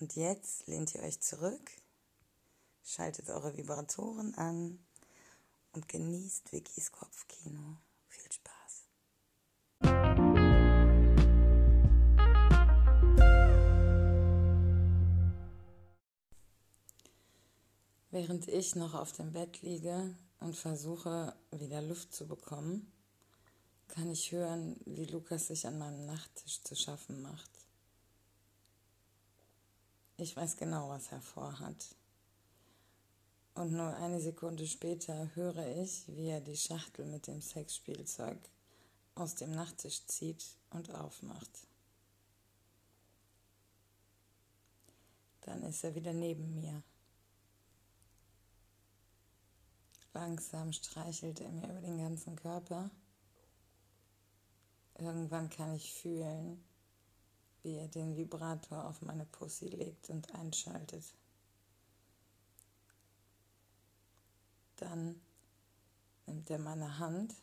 Und jetzt lehnt ihr euch zurück, schaltet eure Vibratoren an und genießt Vickys Kopfkino. Viel Spaß. Während ich noch auf dem Bett liege und versuche, wieder Luft zu bekommen, kann ich hören, wie Lukas sich an meinem Nachttisch zu schaffen macht. Ich weiß genau, was er vorhat. Und nur eine Sekunde später höre ich, wie er die Schachtel mit dem Sexspielzeug aus dem Nachttisch zieht und aufmacht. Dann ist er wieder neben mir. Langsam streichelt er mir über den ganzen Körper. Irgendwann kann ich fühlen, wie er den Vibrator auf meine Pussy legt und einschaltet. Dann nimmt er meine Hand,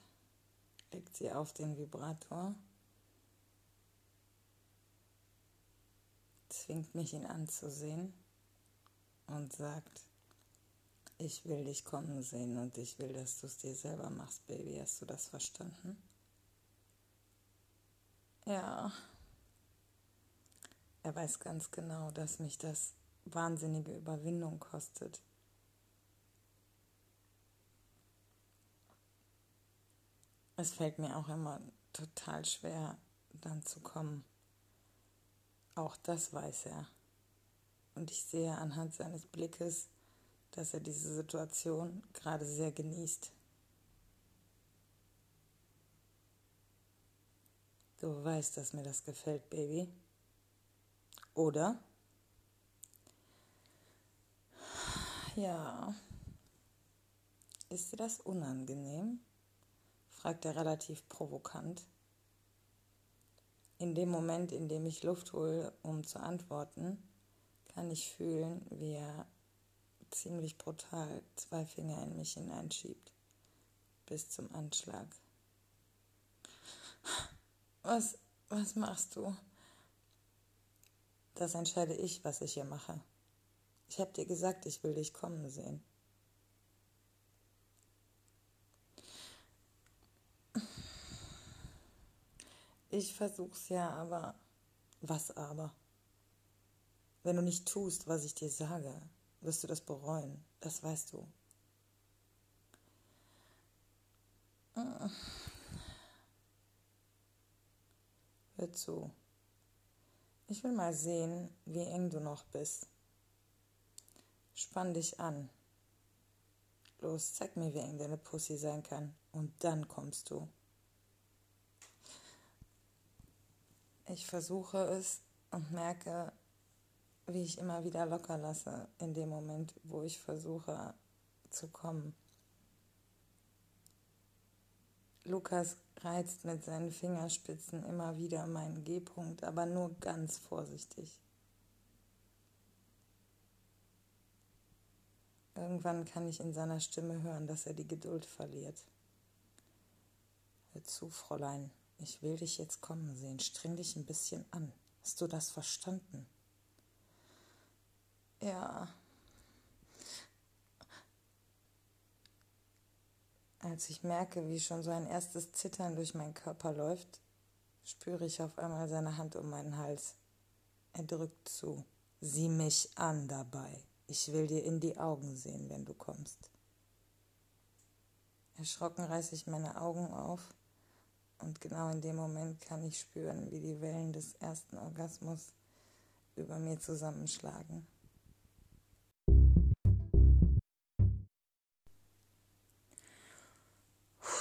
legt sie auf den Vibrator, zwingt mich ihn anzusehen und sagt, ich will dich kommen sehen und ich will, dass du es dir selber machst, Baby. Hast du das verstanden? Ja. Er weiß ganz genau, dass mich das wahnsinnige Überwindung kostet. Es fällt mir auch immer total schwer, dann zu kommen. Auch das weiß er. Und ich sehe anhand seines Blickes, dass er diese Situation gerade sehr genießt. Du weißt, dass mir das gefällt, Baby. Oder? Ja. Ist dir das unangenehm? fragt er relativ provokant. In dem Moment, in dem ich Luft hole, um zu antworten, kann ich fühlen, wie er ziemlich brutal zwei Finger in mich hineinschiebt. Bis zum Anschlag. Was, was machst du? Das entscheide ich, was ich hier mache. Ich habe dir gesagt, ich will dich kommen sehen. Ich versuch's ja, aber was aber? Wenn du nicht tust, was ich dir sage, wirst du das bereuen. Das weißt du. Hör zu. Ich will mal sehen, wie eng du noch bist. Spann dich an. Los, zeig mir, wie eng deine Pussy sein kann. Und dann kommst du. Ich versuche es und merke, wie ich immer wieder locker lasse in dem Moment, wo ich versuche zu kommen. Lukas reizt mit seinen Fingerspitzen immer wieder meinen G-Punkt, aber nur ganz vorsichtig. Irgendwann kann ich in seiner Stimme hören, dass er die Geduld verliert. Hör zu, Fräulein, ich will dich jetzt kommen sehen. Streng dich ein bisschen an. Hast du das verstanden? Ja. Als ich merke, wie schon so ein erstes Zittern durch meinen Körper läuft, spüre ich auf einmal seine Hand um meinen Hals. Er drückt zu. Sieh mich an dabei. Ich will dir in die Augen sehen, wenn du kommst. Erschrocken reiße ich meine Augen auf und genau in dem Moment kann ich spüren, wie die Wellen des ersten Orgasmus über mir zusammenschlagen.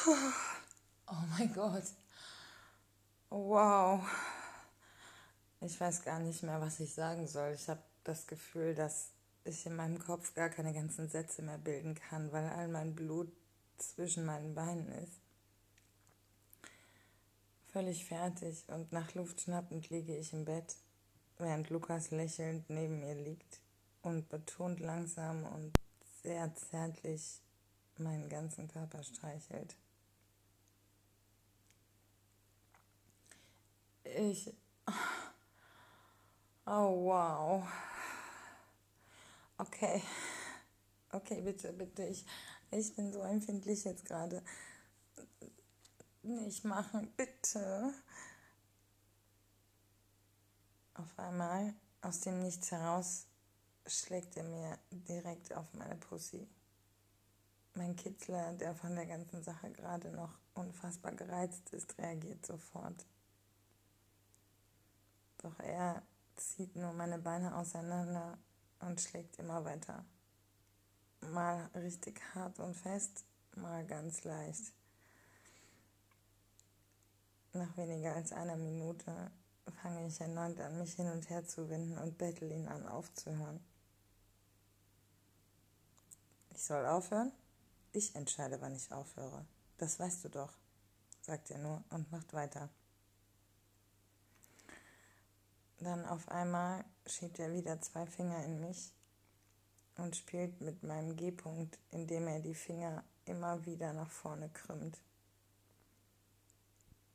Oh mein Gott. Wow. Ich weiß gar nicht mehr, was ich sagen soll. Ich habe das Gefühl, dass ich in meinem Kopf gar keine ganzen Sätze mehr bilden kann, weil all mein Blut zwischen meinen Beinen ist. Völlig fertig und nach Luft schnappend liege ich im Bett, während Lukas lächelnd neben mir liegt und betont langsam und sehr zärtlich meinen ganzen Körper streichelt. Ich. Oh, wow. Okay. Okay, bitte, bitte. Ich, ich bin so empfindlich jetzt gerade. Nicht machen, bitte. Auf einmal, aus dem Nichts heraus, schlägt er mir direkt auf meine Pussy. Mein Kitzler, der von der ganzen Sache gerade noch unfassbar gereizt ist, reagiert sofort. Doch er zieht nur meine Beine auseinander und schlägt immer weiter. Mal richtig hart und fest, mal ganz leicht. Nach weniger als einer Minute fange ich erneut an, mich hin und her zu winden und bettel ihn an, aufzuhören. Ich soll aufhören? Ich entscheide, wann ich aufhöre. Das weißt du doch, sagt er nur und macht weiter. Dann auf einmal schiebt er wieder zwei Finger in mich und spielt mit meinem G-Punkt, indem er die Finger immer wieder nach vorne krümmt.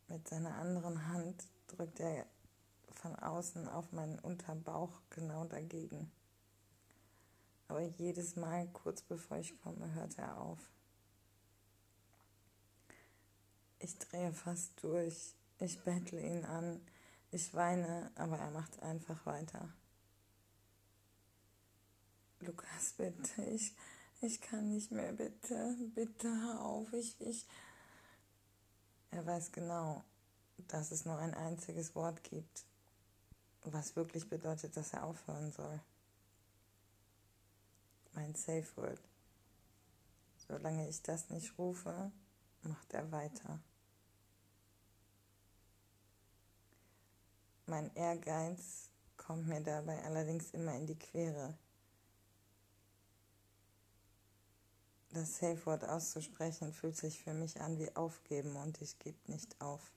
Mit seiner anderen Hand drückt er von außen auf meinen Unterbauch genau dagegen. Aber jedes Mal, kurz bevor ich komme, hört er auf. Ich drehe fast durch. Ich bettle ihn an. Ich weine, aber er macht einfach weiter. Lukas, bitte, ich, ich kann nicht mehr, bitte, bitte hör auf, ich, ich. Er weiß genau, dass es nur ein einziges Wort gibt, was wirklich bedeutet, dass er aufhören soll. Mein Safe Word. Solange ich das nicht rufe, macht er weiter. Mein Ehrgeiz kommt mir dabei allerdings immer in die Quere. Das Safe Word auszusprechen fühlt sich für mich an wie aufgeben und ich gebe nicht auf.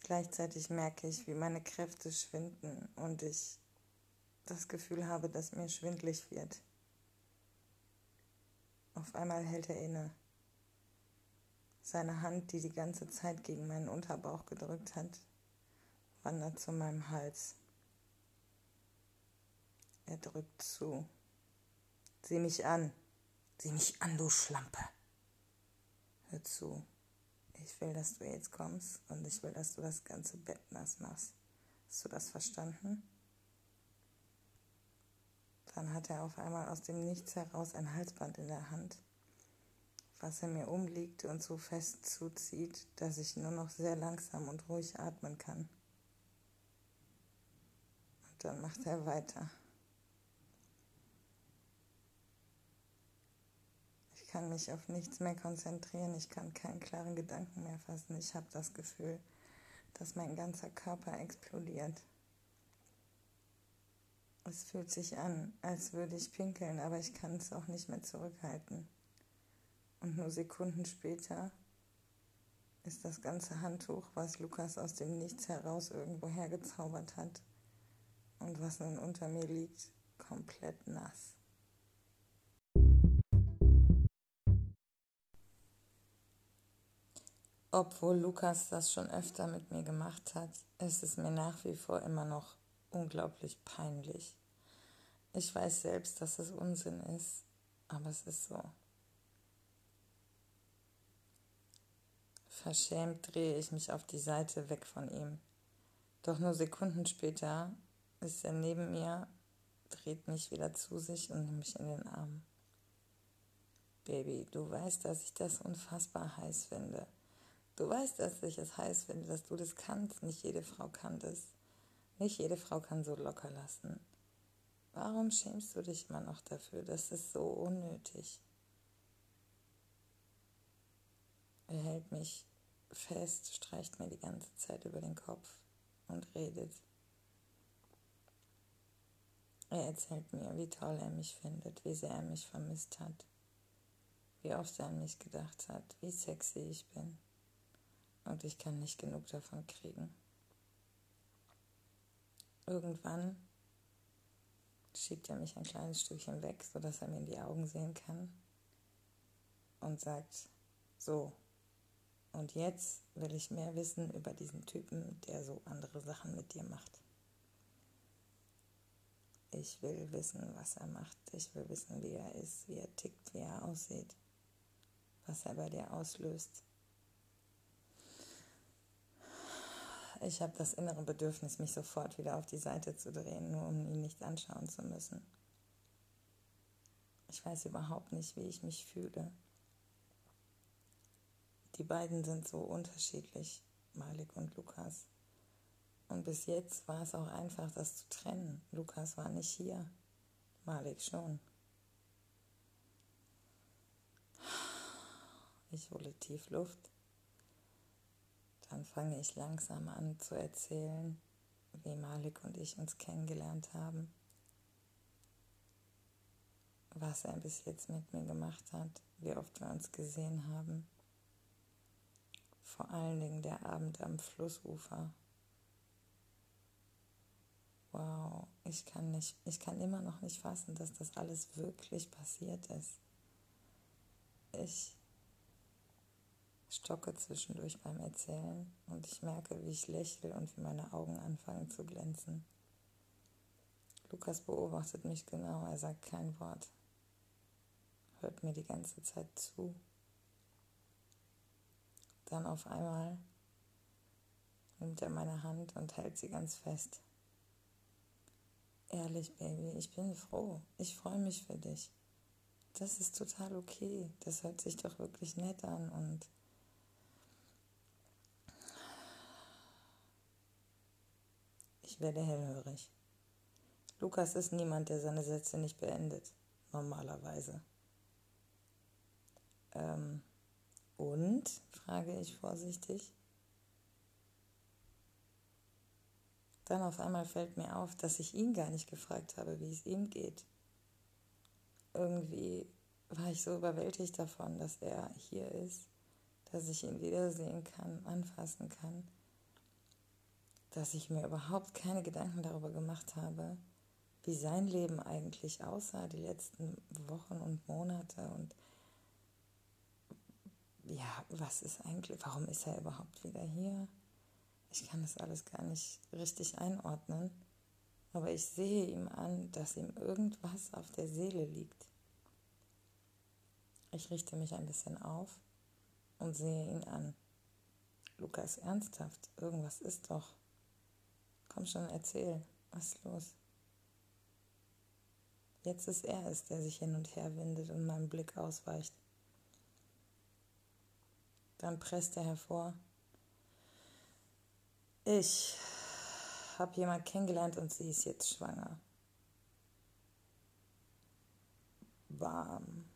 Gleichzeitig merke ich, wie meine Kräfte schwinden und ich das Gefühl habe, dass mir schwindlig wird. Auf einmal hält er inne. Seine Hand, die die ganze Zeit gegen meinen Unterbauch gedrückt hat, wandert zu meinem Hals. Er drückt zu. Sieh mich an. Sieh mich an, du Schlampe. Hör zu. Ich will, dass du jetzt kommst und ich will, dass du das ganze Bett nass machst. Hast du das verstanden? Dann hat er auf einmal aus dem Nichts heraus ein Halsband in der Hand was er mir umliegt und so fest zuzieht, dass ich nur noch sehr langsam und ruhig atmen kann. Und dann macht er weiter. Ich kann mich auf nichts mehr konzentrieren, ich kann keinen klaren Gedanken mehr fassen. Ich habe das Gefühl, dass mein ganzer Körper explodiert. Es fühlt sich an, als würde ich pinkeln, aber ich kann es auch nicht mehr zurückhalten. Und nur Sekunden später ist das ganze Handtuch, was Lukas aus dem Nichts heraus irgendwo hergezaubert hat und was nun unter mir liegt, komplett nass. Obwohl Lukas das schon öfter mit mir gemacht hat, ist es mir nach wie vor immer noch unglaublich peinlich. Ich weiß selbst, dass es Unsinn ist, aber es ist so. Verschämt drehe ich mich auf die Seite weg von ihm. Doch nur Sekunden später ist er neben mir, dreht mich wieder zu sich und nimmt mich in den Arm. Baby, du weißt, dass ich das unfassbar heiß finde. Du weißt, dass ich es heiß finde, dass du das kannst. Nicht jede Frau kann das. Nicht jede Frau kann so locker lassen. Warum schämst du dich immer noch dafür? Das ist so unnötig. Er hält mich fest, streicht mir die ganze Zeit über den Kopf und redet. Er erzählt mir, wie toll er mich findet, wie sehr er mich vermisst hat, wie oft er an mich gedacht hat, wie sexy ich bin. Und ich kann nicht genug davon kriegen. Irgendwann schiebt er mich ein kleines Stückchen weg, sodass er mir in die Augen sehen kann und sagt, so, und jetzt will ich mehr wissen über diesen Typen, der so andere Sachen mit dir macht. Ich will wissen, was er macht. Ich will wissen, wie er ist, wie er tickt, wie er aussieht, was er bei dir auslöst. Ich habe das innere Bedürfnis, mich sofort wieder auf die Seite zu drehen, nur um ihn nicht anschauen zu müssen. Ich weiß überhaupt nicht, wie ich mich fühle. Die beiden sind so unterschiedlich, Malik und Lukas. Und bis jetzt war es auch einfach, das zu trennen. Lukas war nicht hier, Malik schon. Ich hole tief Luft. Dann fange ich langsam an zu erzählen, wie Malik und ich uns kennengelernt haben, was er bis jetzt mit mir gemacht hat, wie oft wir uns gesehen haben. Vor allen Dingen der Abend am Flussufer, wow, ich kann nicht, ich kann immer noch nicht fassen, dass das alles wirklich passiert ist. Ich stocke zwischendurch beim Erzählen und ich merke, wie ich lächle und wie meine Augen anfangen zu glänzen. Lukas beobachtet mich genau, er sagt kein Wort, hört mir die ganze Zeit zu. Dann auf einmal nimmt er meine Hand und hält sie ganz fest. Ehrlich, Baby, ich bin froh. Ich freue mich für dich. Das ist total okay. Das hört sich doch wirklich nett an und ich werde hellhörig. Lukas ist niemand, der seine Sätze nicht beendet, normalerweise. Ähm, und, frage ich vorsichtig, Dann auf einmal fällt mir auf, dass ich ihn gar nicht gefragt habe, wie es ihm geht. Irgendwie war ich so überwältigt davon, dass er hier ist, dass ich ihn wiedersehen kann, anfassen kann, dass ich mir überhaupt keine Gedanken darüber gemacht habe, wie sein Leben eigentlich aussah die letzten Wochen und Monate und ja, was ist eigentlich, warum ist er überhaupt wieder hier? Ich kann das alles gar nicht richtig einordnen, aber ich sehe ihm an, dass ihm irgendwas auf der Seele liegt. Ich richte mich ein bisschen auf und sehe ihn an. Lukas, ernsthaft, irgendwas ist doch. Komm schon, erzähl, was ist los? Jetzt ist er es, der sich hin und her windet und meinem Blick ausweicht. Dann presst er hervor, ich habe jemand kennengelernt und sie ist jetzt schwanger. Warm.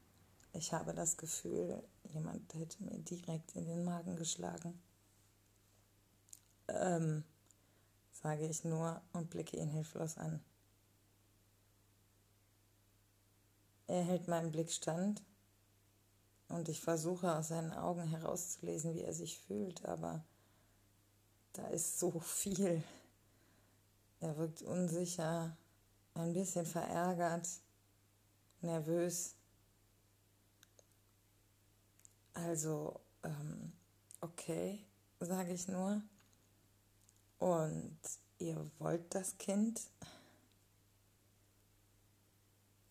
Ich habe das Gefühl, jemand hätte mir direkt in den Magen geschlagen. Ähm, sage ich nur und blicke ihn hilflos an. Er hält meinen Blick stand und ich versuche aus seinen Augen herauszulesen, wie er sich fühlt, aber da ist so viel. Er wirkt unsicher, ein bisschen verärgert, nervös. Also, ähm, okay, sage ich nur. Und ihr wollt das Kind?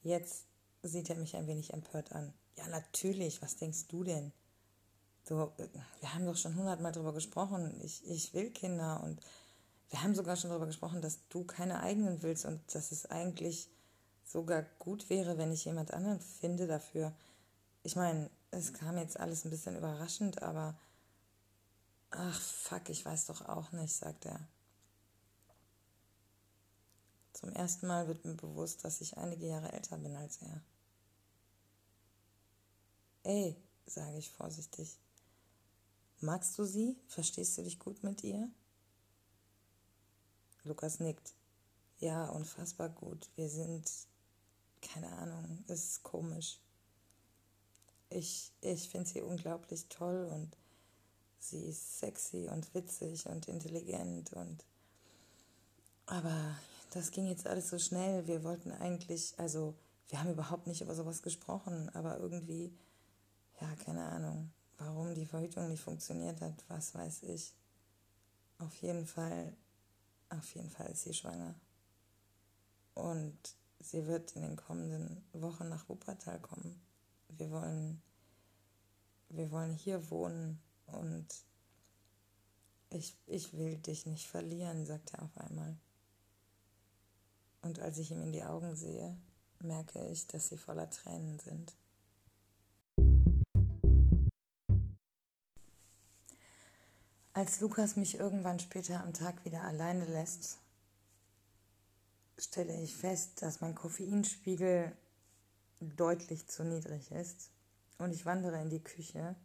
Jetzt sieht er mich ein wenig empört an. Ja, natürlich, was denkst du denn? So, wir haben doch schon hundertmal darüber gesprochen. Ich, ich will Kinder und wir haben sogar schon darüber gesprochen, dass du keine eigenen willst und dass es eigentlich sogar gut wäre, wenn ich jemand anderen finde dafür. Ich meine, es kam jetzt alles ein bisschen überraschend, aber ach fuck, ich weiß doch auch nicht, sagt er. Zum ersten Mal wird mir bewusst, dass ich einige Jahre älter bin als er. Ey, sage ich vorsichtig. Magst du sie? Verstehst du dich gut mit ihr? Lukas nickt. Ja, unfassbar gut. Wir sind, keine Ahnung, es ist komisch. Ich, ich finde sie unglaublich toll und sie ist sexy und witzig und intelligent und aber das ging jetzt alles so schnell. Wir wollten eigentlich, also wir haben überhaupt nicht über sowas gesprochen, aber irgendwie, ja, keine Ahnung, warum die Verhütung nicht funktioniert hat, was weiß ich. Auf jeden Fall auf jeden Fall ist sie schwanger. Und sie wird in den kommenden Wochen nach Wuppertal kommen. Wir wollen, wir wollen hier wohnen und ich, ich will dich nicht verlieren, sagt er auf einmal. Und als ich ihm in die Augen sehe, merke ich, dass sie voller Tränen sind. Als Lukas mich irgendwann später am Tag wieder alleine lässt, stelle ich fest, dass mein Koffeinspiegel deutlich zu niedrig ist und ich wandere in die Küche,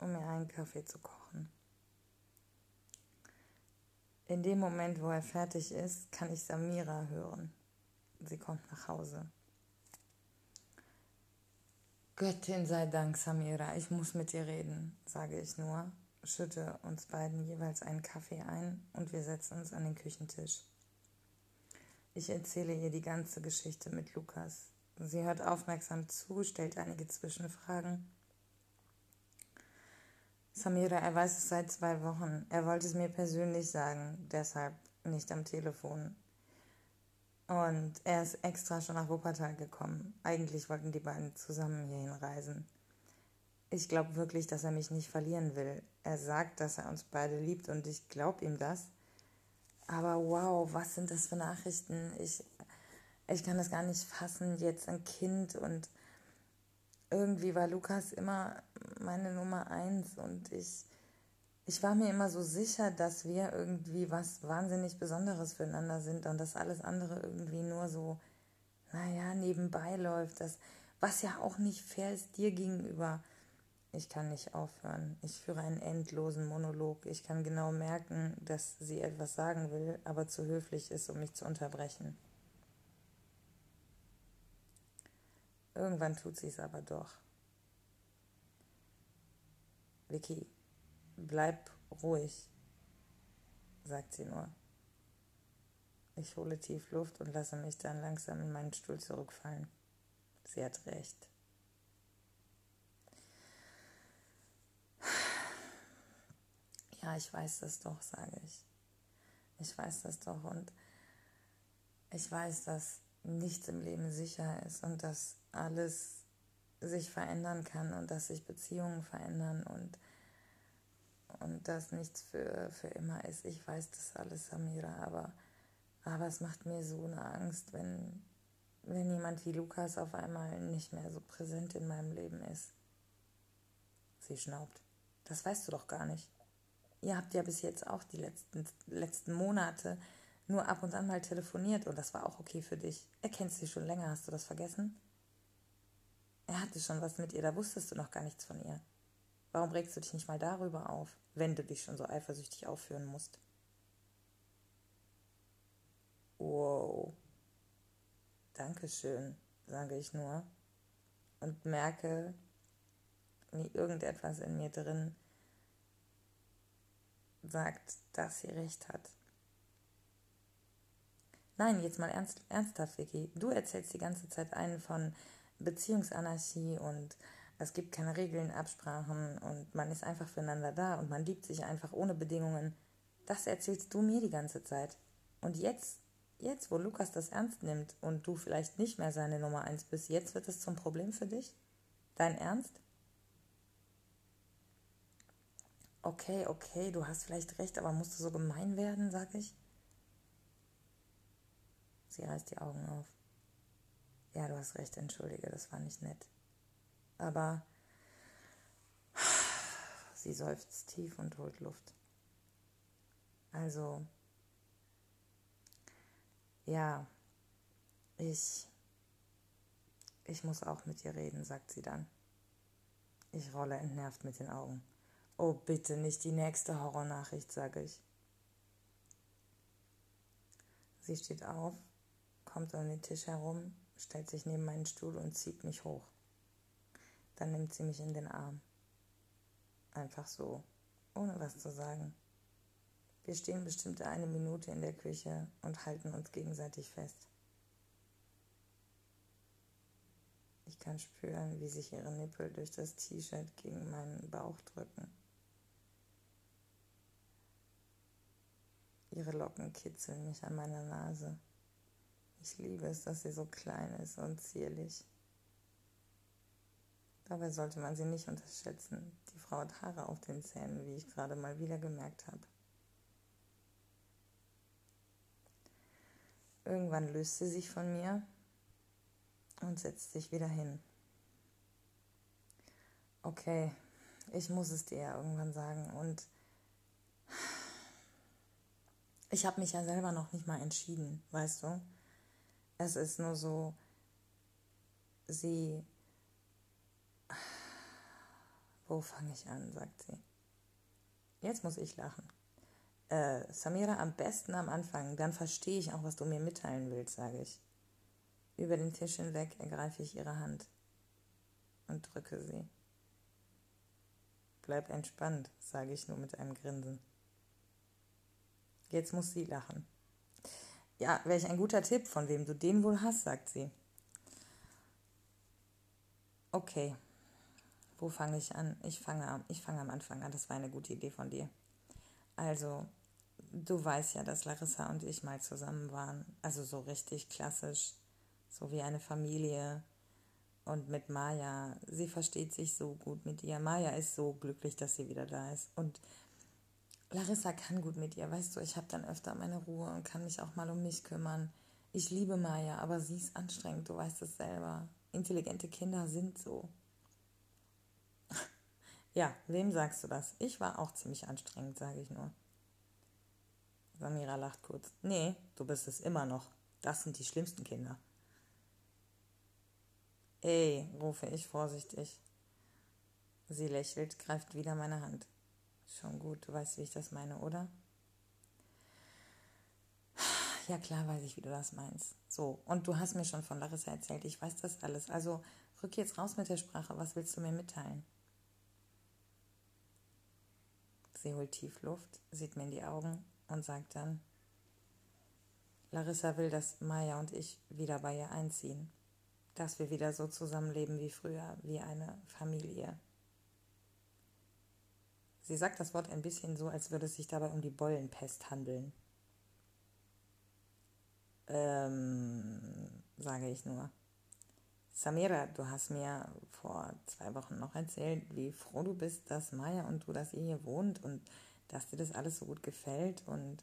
um mir einen Kaffee zu kochen. In dem Moment, wo er fertig ist, kann ich Samira hören. Sie kommt nach Hause. Göttin sei Dank, Samira, ich muss mit dir reden, sage ich nur schütte uns beiden jeweils einen Kaffee ein und wir setzen uns an den Küchentisch. Ich erzähle ihr die ganze Geschichte mit Lukas. Sie hört aufmerksam zu, stellt einige Zwischenfragen. Samira, er weiß es seit zwei Wochen. Er wollte es mir persönlich sagen, deshalb nicht am Telefon. Und er ist extra schon nach Wuppertal gekommen. Eigentlich wollten die beiden zusammen hierhin reisen. Ich glaube wirklich, dass er mich nicht verlieren will. Er sagt, dass er uns beide liebt und ich glaube ihm das. Aber wow, was sind das für Nachrichten? Ich, ich kann das gar nicht fassen. Jetzt ein Kind und irgendwie war Lukas immer meine Nummer eins und ich, ich war mir immer so sicher, dass wir irgendwie was wahnsinnig Besonderes füreinander sind und dass alles andere irgendwie nur so, naja, nebenbei läuft. Das, was ja auch nicht fair ist dir gegenüber. Ich kann nicht aufhören. Ich führe einen endlosen Monolog. Ich kann genau merken, dass sie etwas sagen will, aber zu höflich ist, um mich zu unterbrechen. Irgendwann tut sie es aber doch. Vicky, bleib ruhig, sagt sie nur. Ich hole tief Luft und lasse mich dann langsam in meinen Stuhl zurückfallen. Sie hat recht. Ja, ich weiß das doch, sage ich. Ich weiß das doch und ich weiß, dass nichts im Leben sicher ist und dass alles sich verändern kann und dass sich Beziehungen verändern und, und dass nichts für, für immer ist. Ich weiß das alles, Samira, aber, aber es macht mir so eine Angst, wenn, wenn jemand wie Lukas auf einmal nicht mehr so präsent in meinem Leben ist. Sie schnaubt. Das weißt du doch gar nicht. Ihr habt ja bis jetzt auch die letzten, letzten Monate nur ab und an mal telefoniert und das war auch okay für dich. Er kennt sie schon länger, hast du das vergessen? Er hatte schon was mit ihr, da wusstest du noch gar nichts von ihr. Warum regst du dich nicht mal darüber auf, wenn du dich schon so eifersüchtig aufführen musst? Wow. Dankeschön, sage ich nur und merke, wie irgendetwas in mir drin sagt, dass sie recht hat. Nein, jetzt mal ernst, ernsthaft, Vicky. Du erzählst die ganze Zeit einen von Beziehungsanarchie und es gibt keine Regeln, Absprachen und man ist einfach füreinander da und man liebt sich einfach ohne Bedingungen. Das erzählst du mir die ganze Zeit. Und jetzt, jetzt, wo Lukas das ernst nimmt und du vielleicht nicht mehr seine Nummer eins bist, jetzt wird es zum Problem für dich? Dein Ernst? Okay, okay, du hast vielleicht recht, aber musst du so gemein werden, sag ich. Sie reißt die Augen auf. Ja, du hast recht, entschuldige, das war nicht nett. Aber sie seufzt tief und holt Luft. Also, ja, ich, ich muss auch mit dir reden, sagt sie dann. Ich rolle entnervt mit den Augen. Oh, bitte nicht die nächste Horrornachricht, sage ich. Sie steht auf, kommt um den Tisch herum, stellt sich neben meinen Stuhl und zieht mich hoch. Dann nimmt sie mich in den Arm. Einfach so, ohne was zu sagen. Wir stehen bestimmt eine Minute in der Küche und halten uns gegenseitig fest. Ich kann spüren, wie sich ihre Nippel durch das T-Shirt gegen meinen Bauch drücken. Ihre Locken kitzeln mich an meiner Nase. Ich liebe es, dass sie so klein ist und zierlich. Dabei sollte man sie nicht unterschätzen. Die Frau hat Haare auf den Zähnen, wie ich gerade mal wieder gemerkt habe. Irgendwann löst sie sich von mir und setzt sich wieder hin. Okay, ich muss es dir ja irgendwann sagen und ich habe mich ja selber noch nicht mal entschieden, weißt du? Es ist nur so, sie. Wo fange ich an, sagt sie. Jetzt muss ich lachen äh, Samira, am besten am Anfang, dann verstehe ich auch, was du mir mitteilen willst, sage ich. Über den Tisch hinweg ergreife ich ihre Hand und drücke sie. Bleib entspannt, sage ich nur mit einem Grinsen. Jetzt muss sie lachen. Ja, welch ein guter Tipp, von wem du den wohl hast, sagt sie. Okay, wo fange ich an? Ich fange, ich am Anfang an, das war eine gute Idee von dir. Also, du weißt ja, dass Larissa und ich mal zusammen waren. Also so richtig klassisch, so wie eine Familie. Und mit Maya, sie versteht sich so gut mit ihr. Maya ist so glücklich, dass sie wieder da ist. Und Larissa kann gut mit ihr. Weißt du, ich habe dann öfter meine Ruhe und kann mich auch mal um mich kümmern. Ich liebe Maya, aber sie ist anstrengend, du weißt es selber. Intelligente Kinder sind so. ja, wem sagst du das? Ich war auch ziemlich anstrengend, sage ich nur. Samira lacht kurz. Nee, du bist es immer noch. Das sind die schlimmsten Kinder. Ey, rufe ich vorsichtig. Sie lächelt, greift wieder meine Hand. Schon gut, du weißt, wie ich das meine, oder? Ja, klar weiß ich, wie du das meinst. So, und du hast mir schon von Larissa erzählt, ich weiß das alles. Also rück jetzt raus mit der Sprache, was willst du mir mitteilen? Sie holt tief Luft, sieht mir in die Augen und sagt dann, Larissa will, dass Maya und ich wieder bei ihr einziehen, dass wir wieder so zusammenleben wie früher, wie eine Familie. Sie sagt das Wort ein bisschen so, als würde es sich dabei um die Beulenpest handeln. Ähm, sage ich nur. Samira, du hast mir vor zwei Wochen noch erzählt, wie froh du bist, dass Maya und du, dass ihr hier wohnt und dass dir das alles so gut gefällt und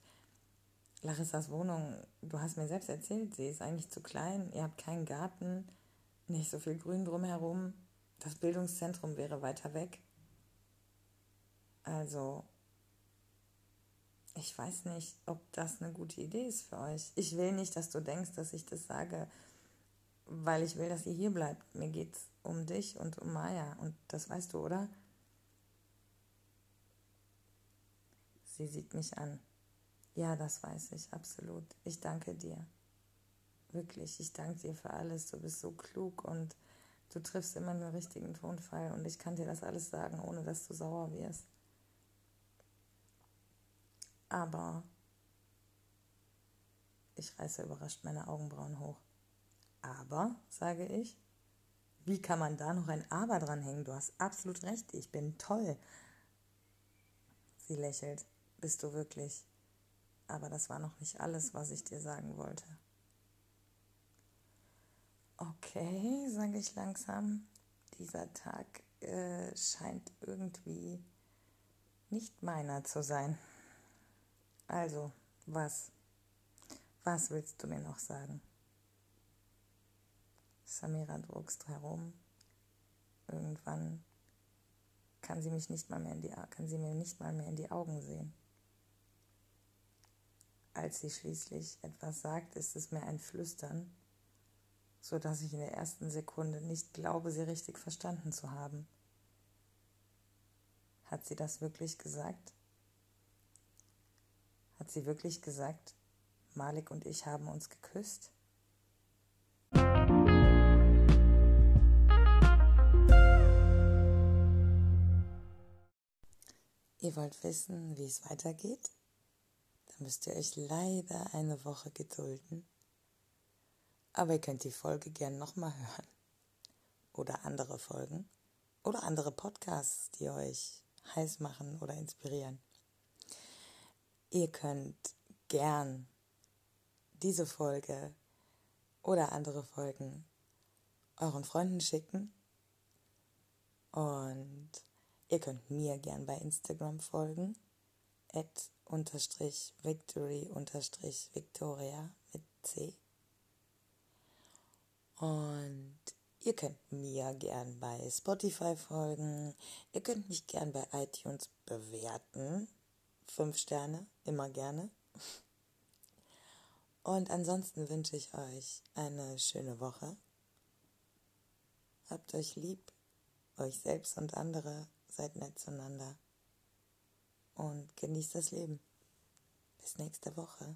Larissas Wohnung, du hast mir selbst erzählt, sie ist eigentlich zu klein, ihr habt keinen Garten, nicht so viel Grün drumherum, das Bildungszentrum wäre weiter weg. Also, ich weiß nicht, ob das eine gute Idee ist für euch. Ich will nicht, dass du denkst, dass ich das sage, weil ich will, dass ihr hier bleibt. Mir geht es um dich und um Maya und das weißt du, oder? Sie sieht mich an. Ja, das weiß ich, absolut. Ich danke dir. Wirklich, ich danke dir für alles. Du bist so klug und du triffst immer den richtigen Tonfall und ich kann dir das alles sagen, ohne dass du sauer wirst. Aber ich reiße überrascht meine Augenbrauen hoch. Aber, sage ich, wie kann man da noch ein Aber dranhängen? Du hast absolut recht, ich bin toll. Sie lächelt. Bist du wirklich? Aber das war noch nicht alles, was ich dir sagen wollte. Okay, sage ich langsam. Dieser Tag äh, scheint irgendwie nicht meiner zu sein. Also, was? Was willst du mir noch sagen? Samira druckst herum. Irgendwann kann sie mich nicht mal mehr in die kann sie mir nicht mal mehr in die Augen sehen. Als sie schließlich etwas sagt, ist es mir ein Flüstern, so dass ich in der ersten Sekunde nicht glaube, sie richtig verstanden zu haben. Hat sie das wirklich gesagt? Hat sie wirklich gesagt, Malik und ich haben uns geküsst? Ihr wollt wissen, wie es weitergeht? Dann müsst ihr euch leider eine Woche gedulden. Aber ihr könnt die Folge gern nochmal hören. Oder andere Folgen. Oder andere Podcasts, die euch heiß machen oder inspirieren. Ihr könnt gern diese Folge oder andere Folgen euren Freunden schicken. Und ihr könnt mir gern bei Instagram folgen. At unterstrich victory unterstrich victoria mit C. Und ihr könnt mir gern bei Spotify folgen. Ihr könnt mich gern bei iTunes bewerten. Fünf Sterne, immer gerne. Und ansonsten wünsche ich euch eine schöne Woche. Habt euch lieb, euch selbst und andere, seid nett zueinander und genießt das Leben. Bis nächste Woche.